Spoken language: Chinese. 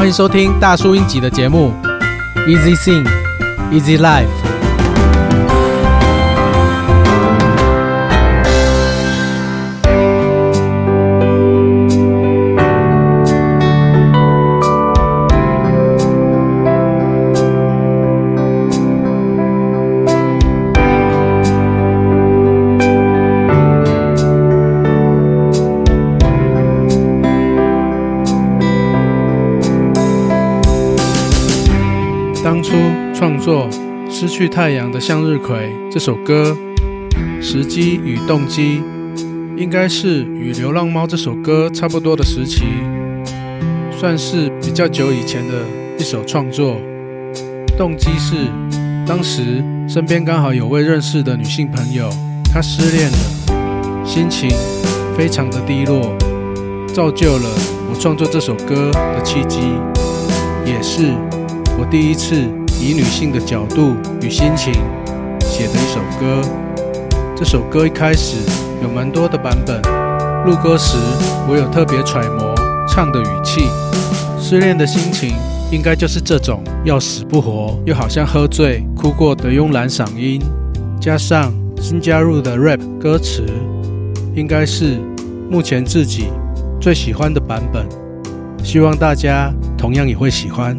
欢迎收听大叔英集的节目，Easy Sing, Easy Life。当初创作《失去太阳的向日葵》这首歌，时机与动机应该是与《流浪猫》这首歌差不多的时期，算是比较久以前的一首创作。动机是当时身边刚好有位认识的女性朋友，她失恋了，心情非常的低落，造就了我创作这首歌的契机，也是。我第一次以女性的角度与心情写的一首歌。这首歌一开始有蛮多的版本，录歌时我有特别揣摩唱的语气。失恋的心情应该就是这种要死不活，又好像喝醉哭过的慵懒嗓音，加上新加入的 rap 歌词，应该是目前自己最喜欢的版本。希望大家同样也会喜欢。